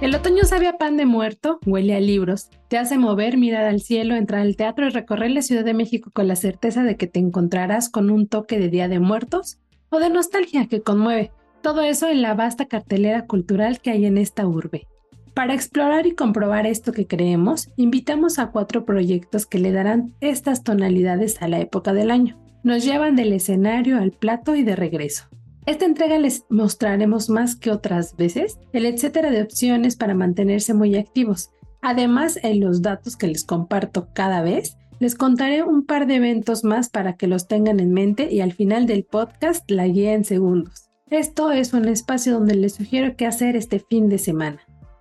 El otoño sabe a pan de muerto, huele a libros, te hace mover, mirar al cielo, entrar al teatro y recorrer la Ciudad de México con la certeza de que te encontrarás con un toque de Día de Muertos o de nostalgia que conmueve. Todo eso en la vasta cartelera cultural que hay en esta urbe. Para explorar y comprobar esto que creemos, invitamos a cuatro proyectos que le darán estas tonalidades a la época del año. Nos llevan del escenario al plato y de regreso. Esta entrega les mostraremos más que otras veces el etcétera de opciones para mantenerse muy activos. Además, en los datos que les comparto cada vez, les contaré un par de eventos más para que los tengan en mente y al final del podcast la guía en segundos. Esto es un espacio donde les sugiero qué hacer este fin de semana.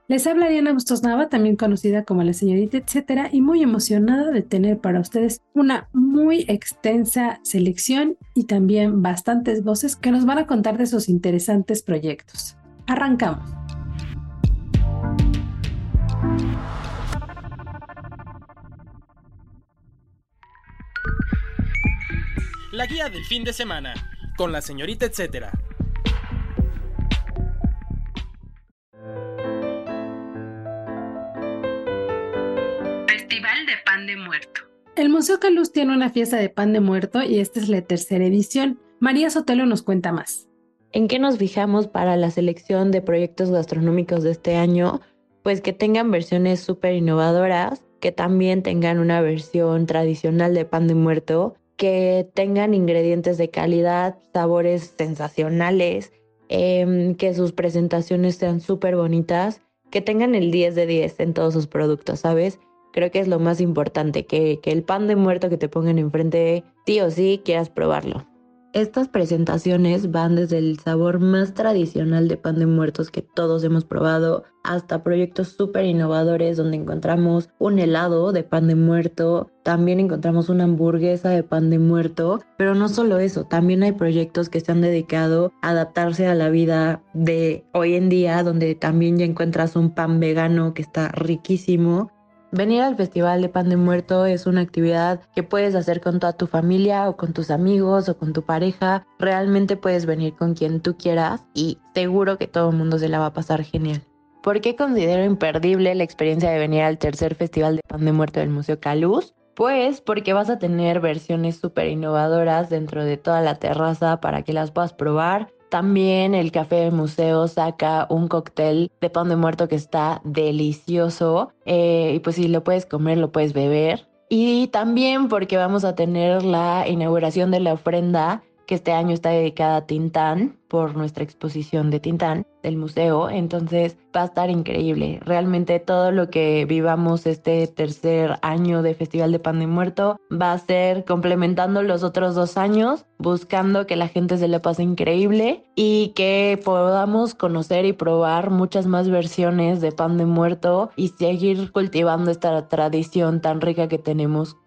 Les habla Diana Bustos Nava, también conocida como la señorita etcétera, y muy emocionada de tener para ustedes una muy extensa selección y también bastantes voces que nos van a contar de sus interesantes proyectos. Arrancamos. La guía del fin de semana, con la señorita etcétera. Pan de Muerto. El Museo Caluz tiene una fiesta de pan de muerto y esta es la tercera edición. María Sotelo nos cuenta más. ¿En qué nos fijamos para la selección de proyectos gastronómicos de este año? Pues que tengan versiones súper innovadoras, que también tengan una versión tradicional de pan de muerto, que tengan ingredientes de calidad, sabores sensacionales, em, que sus presentaciones sean súper bonitas, que tengan el 10 de 10 en todos sus productos, ¿sabes? Creo que es lo más importante, que, que el pan de muerto que te pongan enfrente, sí o sí, quieras probarlo. Estas presentaciones van desde el sabor más tradicional de pan de muertos que todos hemos probado hasta proyectos súper innovadores donde encontramos un helado de pan de muerto, también encontramos una hamburguesa de pan de muerto, pero no solo eso, también hay proyectos que se han dedicado a adaptarse a la vida de hoy en día donde también ya encuentras un pan vegano que está riquísimo Venir al Festival de Pan de Muerto es una actividad que puedes hacer con toda tu familia o con tus amigos o con tu pareja. Realmente puedes venir con quien tú quieras y seguro que todo el mundo se la va a pasar genial. ¿Por qué considero imperdible la experiencia de venir al tercer Festival de Pan de Muerto del Museo Caluz? Pues porque vas a tener versiones súper innovadoras dentro de toda la terraza para que las puedas probar también el café museo saca un cóctel de pan de muerto que está delicioso. Eh, y pues si lo puedes comer, lo puedes beber. Y también porque vamos a tener la inauguración de la ofrenda que este año está dedicada a Tintán por nuestra exposición de Tintán del museo. Entonces va a estar increíble. Realmente todo lo que vivamos este tercer año de Festival de Pan de Muerto va a ser complementando los otros dos años, buscando que la gente se le pase increíble y que podamos conocer y probar muchas más versiones de pan de muerto y seguir cultivando esta tradición tan rica que tenemos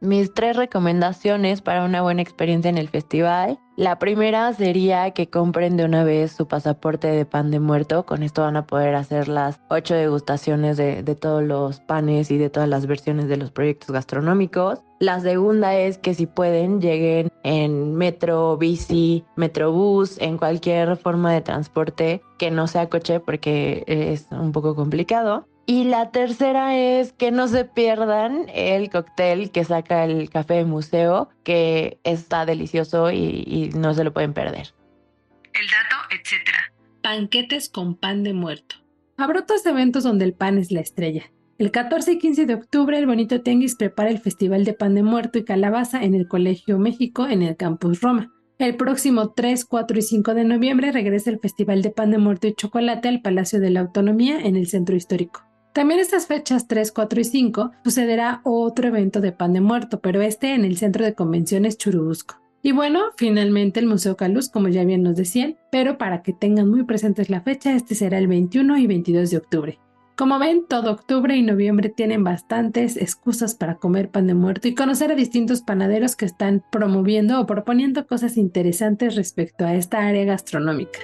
mis tres recomendaciones para una buena experiencia en el festival. La primera sería que compren de una vez su pasaporte de pan de muerto. Con esto van a poder hacer las ocho degustaciones de, todos los panes y de todas las versiones de los proyectos gastronómicos. La segunda es que si pueden lleguen en metro, bici, metrobús, en cualquier forma de transporte que no sea coche porque es un poco complicado. Y la tercera es que no se pierdan el cóctel que saca el café de museo, que está delicioso y, no se lo pueden perder. El dato, etcétera. Panquetes con pan de muerto. Habrá otros eventos donde el pan es la estrella. El 14 y 15 de octubre, el Bonito Tenguis prepara el Festival de Pan de Muerto y Calabaza en el Colegio México en el Campus Roma. El próximo 3, 4 y 5 de noviembre regresa el Festival de Pan de Muerto y Chocolate al Palacio de la Autonomía en el Centro Histórico. También estas fechas 3, 4 y 5 sucederá otro evento de pan de muerto, pero este en el Centro de Convenciones Churubusco. Y bueno, finalmente el Museo Caluz, como ya bien nos decían, pero para que tengan muy presentes la fecha, este será el 21 y 22 de octubre. Como ven, todo octubre y noviembre tienen bastantes excusas para comer pan de muerto y conocer a distintos panaderos que están promoviendo o proponiendo cosas interesantes respecto a esta área gastronómica.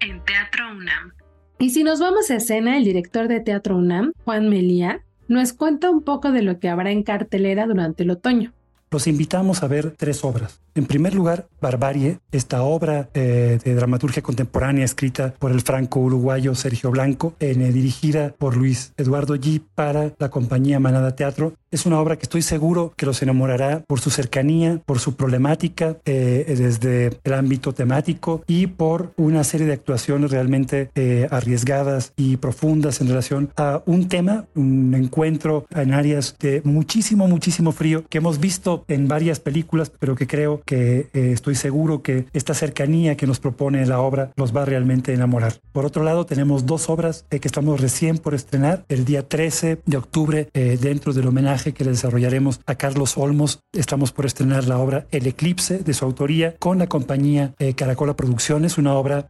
En Teatro UNAM. Y si nos vamos a escena, el director de Teatro UNAM, Juan Melía, nos cuenta un poco de lo que habrá en cartelera durante el otoño. Los invitamos a ver tres obras. En primer lugar, Barbarie, esta obra eh, de dramaturgia contemporánea escrita por el franco-uruguayo Sergio Blanco, eh, dirigida por Luis Eduardo G para la compañía Manada Teatro. Es una obra que estoy seguro que los enamorará por su cercanía, por su problemática eh, desde el ámbito temático y por una serie de actuaciones realmente arriesgadas y profundas en relación a un tema, un encuentro en áreas de muchísimo, muchísimo frío que hemos visto en varias películas, pero que creo que eh, estoy seguro que esta cercanía que nos propone la obra los va realmente a enamorar. Por otro lado, tenemos dos obras eh, que estamos recién por estrenar. El día 13 de octubre, eh, dentro del homenaje que le desarrollaremos a Carlos Olmos, estamos por estrenar la obra El Eclipse de su autoría con la compañía Caracola Producciones, una obra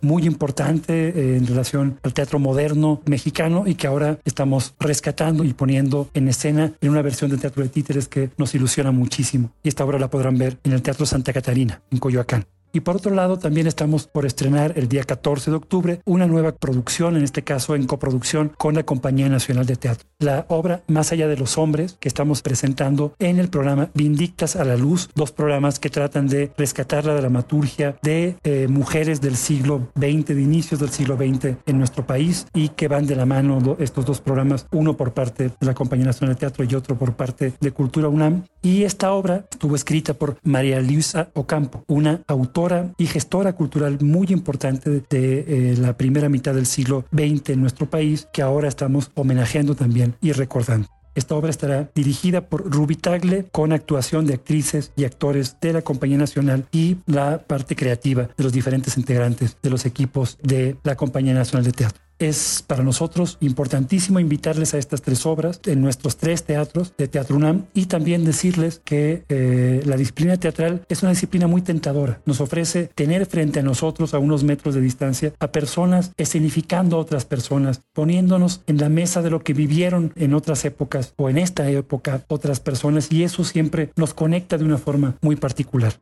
muy importante en relación al teatro moderno mexicano y que ahora estamos rescatando y poniendo en escena en una versión del teatro de títeres que nos ilusiona muchísimo. Y esta obra la podrán ver en el Teatro Santa Catarina, en Coyoacán. Y por otro lado, también estamos por estrenar el día 14 de octubre una nueva producción, en este caso en coproducción con la Compañía Nacional de Teatro. La obra Más allá de los hombres que estamos presentando en el programa Vindictas a la Luz, dos programas que tratan de rescatar la dramaturgia de eh, mujeres del siglo XX, de inicios del siglo XX en nuestro país y que van de la mano estos dos programas, uno por parte de la Compañía Nacional de Teatro y otro por parte de Cultura UNAM. Y esta obra estuvo escrita por María Luisa Ocampo, una autora y gestora cultural muy importante de, eh, la primera mitad del siglo XX en nuestro país, que ahora estamos homenajeando también y recordando. Esta obra estará dirigida por Ruby Tagle con actuación de actrices y actores de la Compañía Nacional y la parte creativa de los diferentes integrantes de los equipos de la Compañía Nacional de Teatro. Es para nosotros importantísimo invitarles a estas tres obras en nuestros tres teatros de Teatro UNAM y también decirles que eh, la disciplina teatral es una disciplina muy tentadora. Nos ofrece tener frente a nosotros a unos metros de distancia a personas escenificando a otras personas, poniéndonos en la mesa de lo que vivieron en otras épocas o en esta época otras personas y eso siempre nos conecta de una forma muy particular.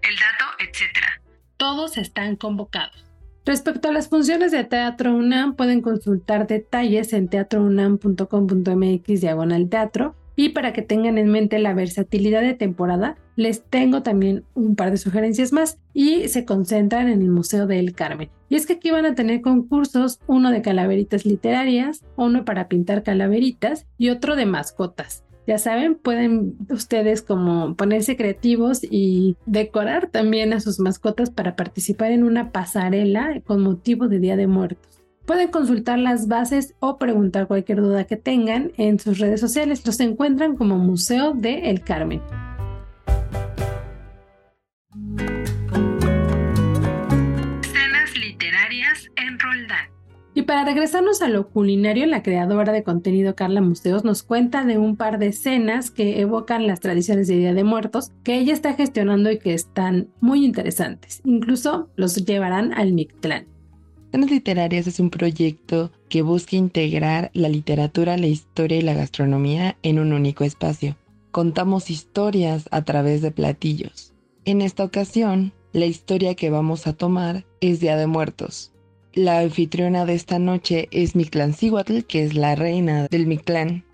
El dato, etcétera. Todos están convocados. Respecto a las funciones de Teatro UNAM, pueden consultar detalles en teatrounam.com.mx diagonal teatro. Y para que tengan en mente la versatilidad de temporada, les tengo también un par de sugerencias más y se concentran en el Museo del Carmen. Y es que aquí van a tener concursos, uno de calaveritas literarias, uno para pintar calaveritas y otro de mascotas. Ya saben, pueden ustedes como ponerse creativos y decorar también a sus mascotas para participar en una pasarela con motivo de Día de Muertos. Pueden consultar las bases o preguntar cualquier duda que tengan en sus redes sociales. Los encuentran como Museo de El Carmen. Y para regresarnos a lo culinario, la creadora de contenido Carla Museos nos cuenta de un par de escenas que evocan las tradiciones de Día de Muertos que ella está gestionando y que están muy interesantes. Incluso los llevarán al Mictlán. Escenas Literarias es un proyecto que busca integrar la literatura, la historia y la gastronomía en un único espacio. Contamos historias a través de platillos. En esta ocasión, la historia que vamos a tomar es Día de Muertos, la anfitriona de esta noche es Mictlancíhuatl, que es la reina del Mictlán.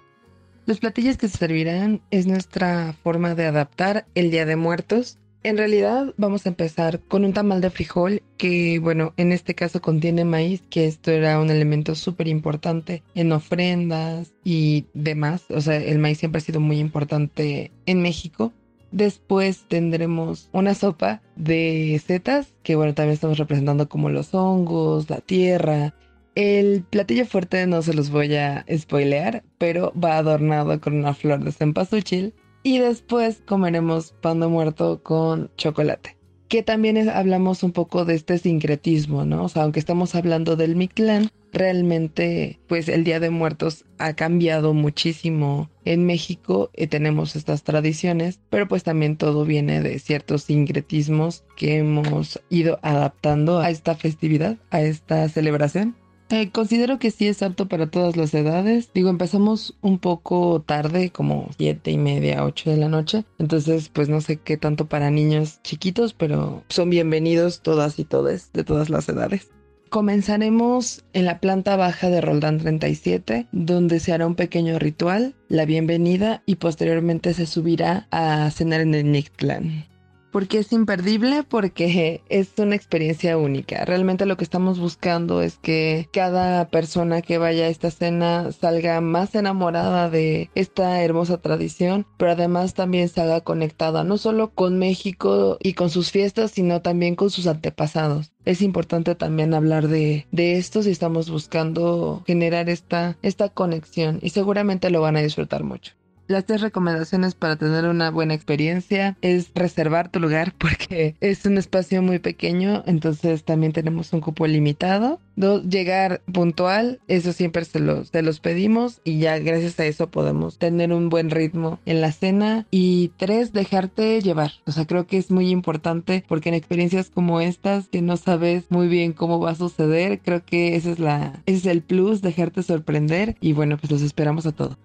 Los platillos que se servirán es nuestra forma de adaptar el Día de Muertos. En realidad vamos a empezar con un tamal de frijol que, bueno, en este caso contiene maíz, que esto era un elemento súper importante en ofrendas y demás. O sea, el maíz siempre ha sido muy importante en México. Después tendremos una sopa de setas, que bueno, también estamos representando como los hongos, la tierra. El platillo fuerte no se los voy a spoilear, pero va adornado con una flor de cempasúchil. Y después comeremos pan de muerto con chocolate. Que también hablamos un poco de este sincretismo, ¿no? O sea, aunque estamos hablando del Mictlán, realmente pues el Día de Muertos ha cambiado muchísimo en México y tenemos estas tradiciones, pero pues también todo viene de ciertos sincretismos que hemos ido adaptando a esta festividad, a esta celebración. Eh, considero que sí es apto para todas las edades. Digo, empezamos un poco tarde, como siete y media, ocho de la noche. Entonces, pues no sé qué tanto para niños chiquitos, pero son bienvenidos todas y todes de todas las edades. Comenzaremos en la planta baja de Roldán 37, donde se hará un pequeño ritual, la bienvenida y posteriormente se subirá a cenar en el Nictlán. ¿Por qué es imperdible? Porque es una experiencia única. Realmente lo que estamos buscando es que cada persona que vaya a esta cena salga más enamorada de esta hermosa tradición, pero además también salga conectada no solo con México y con sus fiestas, sino también con sus antepasados. Es importante también hablar de, de esto si estamos buscando generar esta, esta conexión y seguramente lo van a disfrutar mucho. Las tres recomendaciones para tener una buena experiencia es reservar tu lugar porque es un espacio muy pequeño, entonces también tenemos un cupo limitado. Dos, llegar puntual, eso siempre se los, se los pedimos y ya gracias a eso podemos tener un buen ritmo en la cena. Y tres, dejarte llevar. O sea, creo que es muy importante porque en experiencias como estas que no sabes muy bien cómo va a suceder, creo que ese es, la, ese es el plus, dejarte sorprender y bueno, pues los esperamos a todos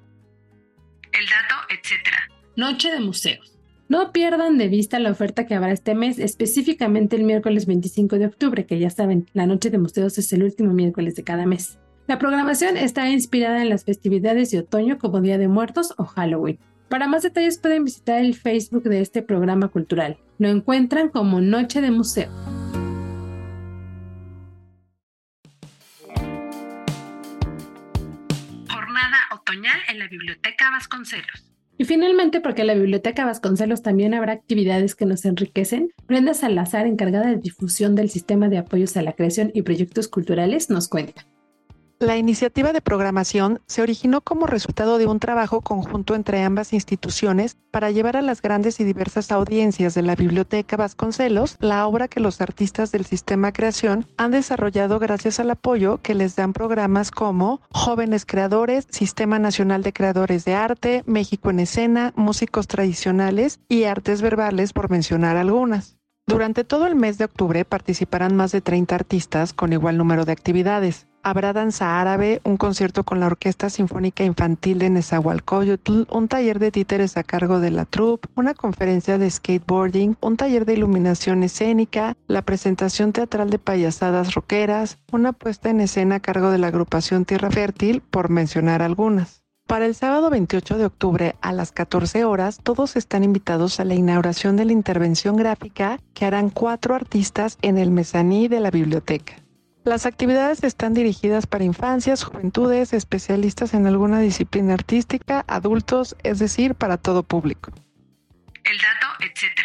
el dato, etc. Noche de museos. No pierdan de vista la oferta que habrá este mes, específicamente el miércoles 25 de octubre, que ya saben, la Noche de Museos es el último miércoles de cada mes. La programación está inspirada en las festividades de otoño como Día de Muertos o Halloween. Para más detalles pueden visitar el Facebook de este programa cultural. Lo encuentran como Noche de Museo. En la Biblioteca Vasconcelos. Y finalmente, porque la Biblioteca Vasconcelos también habrá actividades que nos enriquecen, Brenda Salazar, encargada de difusión del sistema de apoyos a la creación y proyectos culturales, nos cuenta. La iniciativa de programación se originó como resultado de un trabajo conjunto entre ambas instituciones para llevar a las grandes y diversas audiencias de la Biblioteca Vasconcelos la obra que los artistas del sistema creación han desarrollado gracias al apoyo que les dan programas como Jóvenes Creadores, Sistema Nacional de Creadores de Arte, México en Escena, Músicos Tradicionales y Artes Verbales, por mencionar algunas. Durante todo el mes de octubre participarán más de 30 artistas con igual número de actividades. Habrá danza árabe, un concierto con la Orquesta Sinfónica Infantil de Nezahualcóyotl, un taller de títeres a cargo de la troupe, una conferencia de skateboarding, un taller de iluminación escénica, la presentación teatral de payasadas roqueras, una puesta en escena a cargo de la agrupación Tierra Fértil, por mencionar algunas. Para el sábado 28 de octubre a las 14 horas, todos están invitados a la inauguración de la intervención gráfica que harán cuatro artistas en el mezaní de la biblioteca. Las actividades están dirigidas para infancias, juventudes, especialistas en alguna disciplina artística, adultos, es decir, para todo público. El dato, etc.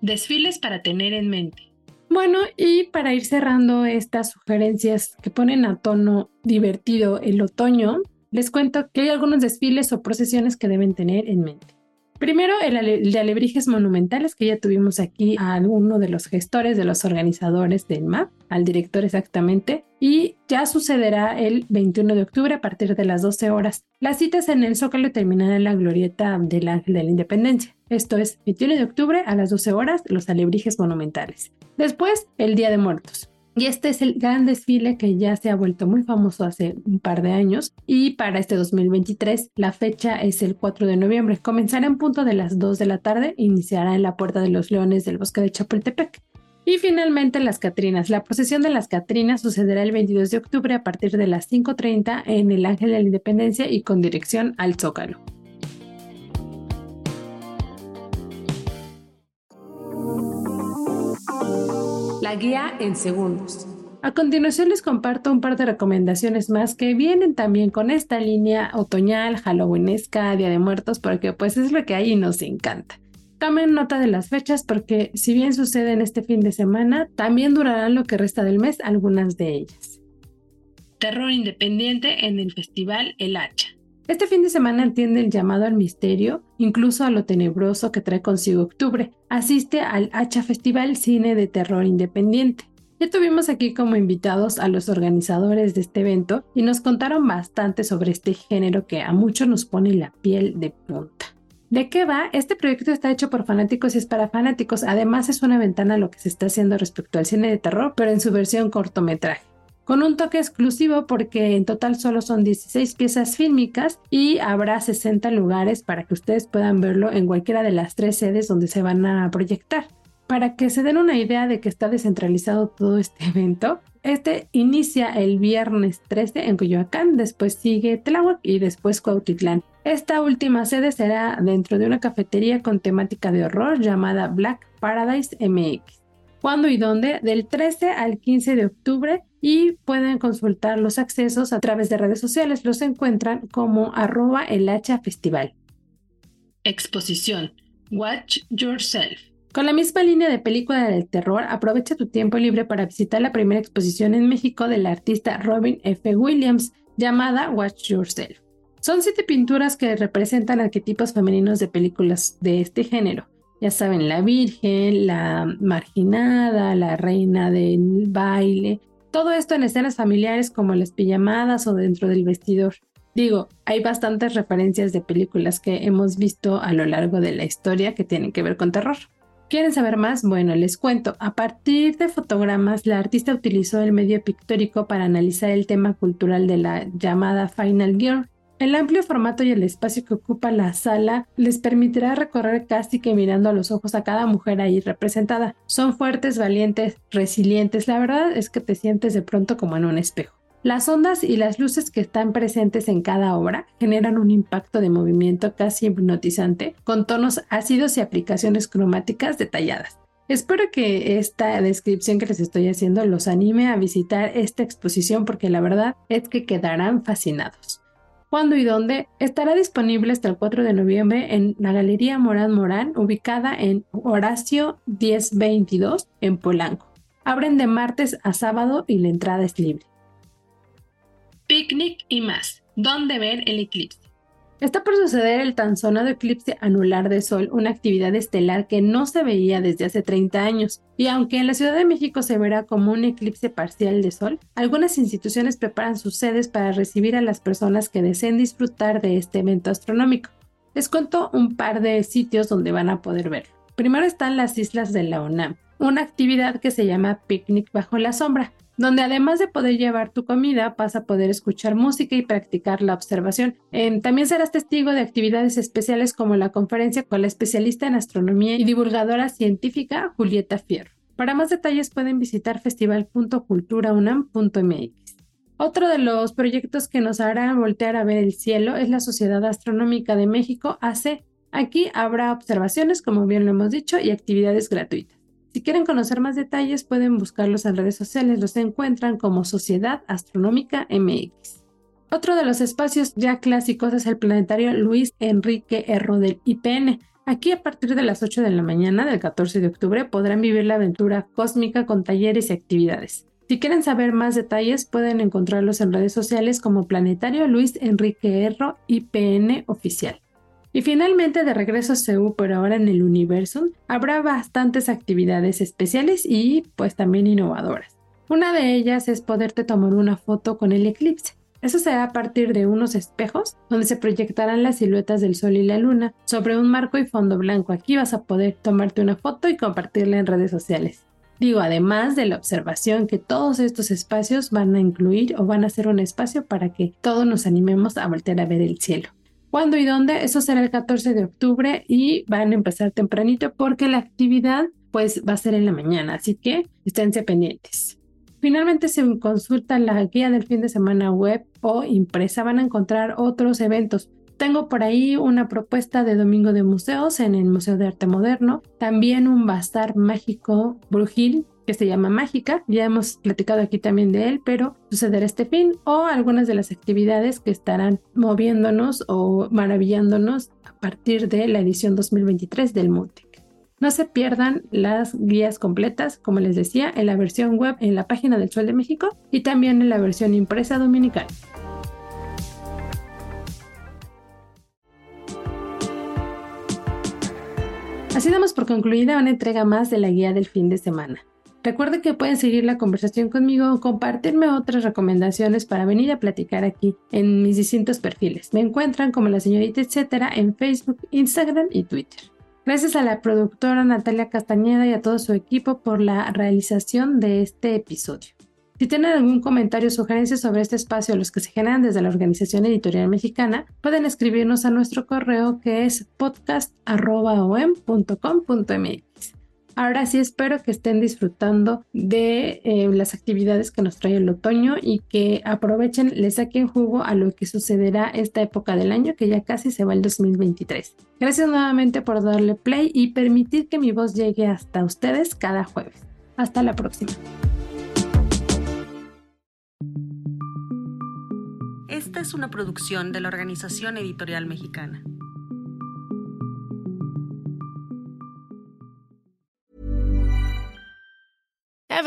Desfiles para tener en mente. Bueno, y para ir cerrando estas sugerencias que ponen a tono divertido el otoño, les cuento que hay algunos desfiles o procesiones que deben tener en mente. Primero, el, de alebrijes monumentales, que ya tuvimos aquí a uno de los gestores, de los organizadores del MAP, al director exactamente, y ya sucederá el 21 de octubre a partir de las 12 horas. Las citas en el Zócalo terminarán en la glorieta del Ángel de la Independencia. Esto es 21 de octubre a las 12 horas, los alebrijes monumentales. Después, el Día de Muertos. Y este es el gran desfile que ya se ha vuelto muy famoso hace un par de años. Y para este 2023, la fecha es el 4 de noviembre. Comenzará en punto de las 2 de la tarde. Iniciará en la Puerta de los Leones del Bosque de Chapultepec. Y finalmente las Catrinas. La procesión de las Catrinas sucederá el 22 de octubre a partir de las 5.30 en el Ángel de la Independencia y con dirección al Zócalo. La guía en segundos. A continuación les comparto un par de recomendaciones más que vienen también con esta línea otoñal, halloweenesca, Día de Muertos, porque pues es lo que hay y nos encanta. Tomen nota de las fechas porque si bien sucede en este fin de semana, también durarán lo que resta del mes algunas de ellas. Terror independiente en el festival El Hacha. Este fin de semana entiende el llamado al misterio, incluso a lo tenebroso que trae consigo octubre. Asiste al Hacha Festival Cine de Terror Independiente. Ya tuvimos aquí como invitados a los organizadores de este evento y nos contaron bastante sobre este género que a muchos nos pone la piel de punta. ¿De qué va? Este proyecto está hecho por fanáticos y es para fanáticos. Además es una ventana a lo que se está haciendo respecto al cine de terror, pero en su versión cortometraje con un toque exclusivo porque en total solo son 16 piezas fílmicas y habrá 60 lugares para que ustedes puedan verlo en cualquiera de las tres sedes donde se van a proyectar. Para que se den una idea de que está descentralizado todo este evento, este inicia el viernes 13 en Coyoacán, después sigue Tláhuac y después Cuautitlán. Esta última sede será dentro de una cafetería con temática de horror llamada Black Paradise MX. ¿Cuándo y dónde? Del 13 al 15 de octubre y pueden consultar los accesos a través de redes sociales. Los encuentran como arroba el hacha festival. Exposición. Watch Yourself. Con la misma línea de película del terror, aprovecha tu tiempo libre para visitar la primera exposición en México del artista Robin F. Williams, llamada Watch Yourself. Son siete pinturas que representan arquetipos femeninos de películas de este género. Ya saben, la Virgen, la marginada, la reina del baile, todo esto en escenas familiares como las pijamadas o dentro del vestidor. Digo, hay bastantes referencias de películas que hemos visto a lo largo de la historia que tienen que ver con terror. ¿Quieren saber más? Bueno, les cuento. A partir de fotogramas, la artista utilizó el medio pictórico para analizar el tema cultural de la llamada Final Girl, el amplio formato y el espacio que ocupa la sala les permitirá recorrer casi que mirando a los ojos a cada mujer ahí representada. Son fuertes, valientes, resilientes. La verdad es que te sientes de pronto como en un espejo. Las ondas y las luces que están presentes en cada obra generan un impacto de movimiento casi hipnotizante, con tonos ácidos y aplicaciones cromáticas detalladas. Espero que esta descripción que les estoy haciendo los anime a visitar esta exposición porque la verdad es que quedarán fascinados cuándo y dónde, estará disponible hasta el 4 de noviembre en la Galería Morán Morán, ubicada en Horacio 1022 en Polanco. Abren de martes a sábado y la entrada es libre. Picnic y más. ¿Dónde ver el eclipse? Está por suceder el tan sonado eclipse anular de Sol, una actividad estelar que no se veía desde hace 30 años. Y aunque en la Ciudad de México se verá como un eclipse parcial de Sol, algunas instituciones preparan sus sedes para recibir a las personas que deseen disfrutar de este evento astronómico. Les cuento un par de sitios donde van a poder verlo. Primero están las islas de la UNAM, una actividad que se llama Picnic bajo la sombra donde además de poder llevar tu comida, vas a poder escuchar música y practicar la observación. Em, también serás testigo de actividades especiales como la conferencia con la especialista en astronomía y divulgadora científica Julieta Fierro. Para más detalles pueden visitar festival.culturaunam.mx. Otro de los proyectos que nos hará voltear a ver el cielo es la Sociedad Astronómica de México, ACE. Aquí habrá observaciones, como bien lo hemos dicho, y actividades gratuitas. Si quieren conocer más detalles, pueden buscarlos en redes sociales. Los encuentran como Sociedad Astronómica MX. Otro de los espacios ya clásicos es el planetario Luis Enrique Erro del IPN. Aquí a partir de las 8 de la mañana del 14 de octubre podrán vivir la aventura cósmica con talleres y actividades. Si quieren saber más detalles pueden encontrarlos en redes sociales como Planetario Luis Enrique Erro IPN Oficial. Y finalmente de regreso a CEU, pero ahora en el universo, habrá bastantes actividades especiales y pues también innovadoras. Una de ellas es poderte tomar una foto con el eclipse. Eso será a partir de unos espejos donde se proyectarán las siluetas del sol y la luna sobre un marco y fondo blanco. Aquí vas a poder tomarte una foto y compartirla en redes sociales. Digo, además de la observación que todos estos espacios van a incluir o van a ser un espacio para que todos nos animemos a voltear a ver el cielo. ¿Cuándo y dónde? Eso será el 14 de octubre y van a empezar tempranito porque la actividad pues va a ser en la mañana, así que esténse pendientes. Finalmente, si consultan la guía del fin de semana web o impresa, van a encontrar otros eventos. Tengo por ahí una propuesta de Domingo de Museos en el Museo de Arte Moderno, también un bazar mágico brujil que se llama Mágica. Ya hemos platicado aquí también de él, pero sucederá este fin o algunas de las actividades que estarán moviéndonos o maravillándonos a partir de la edición 2023 del MUTIC. No se pierdan las guías completas, como les decía, en la versión web en la página del Sol de México y también en la versión impresa dominical. Así damos por concluida una entrega más de la guía del fin de semana. Recuerde que pueden seguir la conversación conmigo o compartirme otras recomendaciones para venir a platicar aquí en mis distintos perfiles. Me encuentran como la señorita etcétera en Facebook, Instagram y Twitter. Gracias a la productora Natalia Castañeda y a todo su equipo por la realización de este episodio. Si tienen algún comentario o sugerencia sobre este espacio, los que se generan desde la Organización Editorial Mexicana, pueden escribirnos a nuestro correo que es podcast.om.com.mx. Ahora sí espero que estén disfrutando de eh, las actividades que nos trae el otoño y que aprovechen, le saquen jugo a lo que sucederá esta época del año que ya casi se va el 2023. Gracias nuevamente por darle play y permitir que mi voz llegue hasta ustedes cada jueves. Hasta la próxima. Esta es una producción de la Organización Editorial Mexicana.